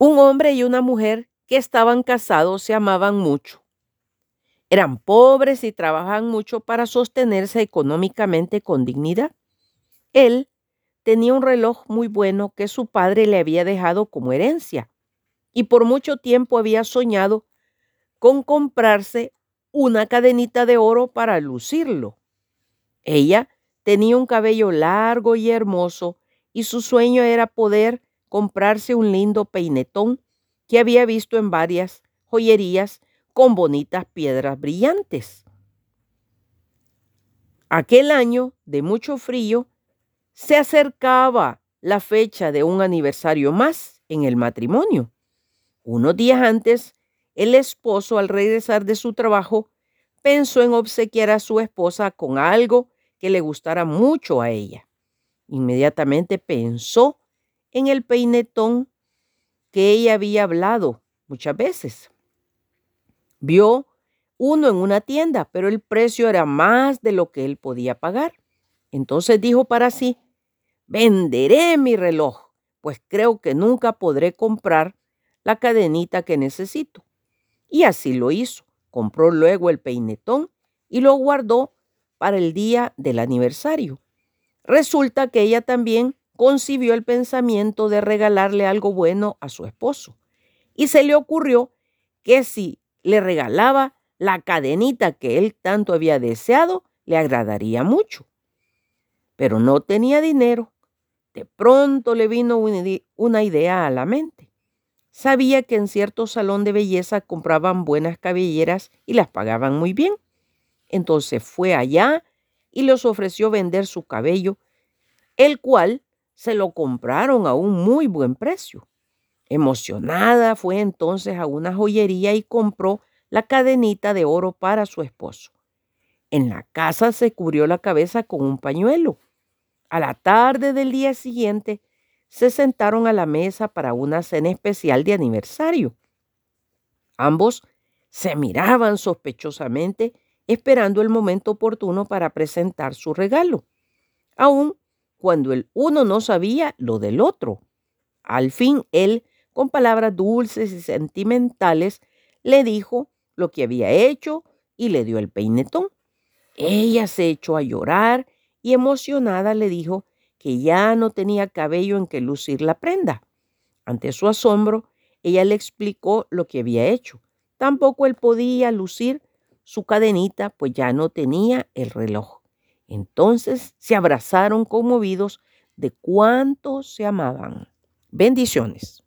Un hombre y una mujer que estaban casados se amaban mucho. Eran pobres y trabajaban mucho para sostenerse económicamente con dignidad. Él tenía un reloj muy bueno que su padre le había dejado como herencia y por mucho tiempo había soñado con comprarse una cadenita de oro para lucirlo. Ella tenía un cabello largo y hermoso y su sueño era poder comprarse un lindo peinetón que había visto en varias joyerías con bonitas piedras brillantes. Aquel año de mucho frío se acercaba la fecha de un aniversario más en el matrimonio. Unos días antes, el esposo al regresar de su trabajo pensó en obsequiar a su esposa con algo que le gustara mucho a ella. Inmediatamente pensó en el peinetón que ella había hablado muchas veces. Vio uno en una tienda, pero el precio era más de lo que él podía pagar. Entonces dijo para sí, venderé mi reloj, pues creo que nunca podré comprar la cadenita que necesito. Y así lo hizo. Compró luego el peinetón y lo guardó para el día del aniversario. Resulta que ella también concibió el pensamiento de regalarle algo bueno a su esposo. Y se le ocurrió que si le regalaba la cadenita que él tanto había deseado, le agradaría mucho. Pero no tenía dinero de pronto le vino una idea a la mente. Sabía que en cierto salón de belleza compraban buenas cabelleras y las pagaban muy bien. Entonces fue allá y les ofreció vender su cabello, el cual se lo compraron a un muy buen precio. Emocionada fue entonces a una joyería y compró la cadenita de oro para su esposo. En la casa se cubrió la cabeza con un pañuelo a la tarde del día siguiente, se sentaron a la mesa para una cena especial de aniversario. Ambos se miraban sospechosamente esperando el momento oportuno para presentar su regalo, aun cuando el uno no sabía lo del otro. Al fin él, con palabras dulces y sentimentales, le dijo lo que había hecho y le dio el peinetón. Ella se echó a llorar y emocionada le dijo que ya no tenía cabello en que lucir la prenda. Ante su asombro, ella le explicó lo que había hecho. Tampoco él podía lucir su cadenita, pues ya no tenía el reloj. Entonces se abrazaron conmovidos de cuánto se amaban. Bendiciones.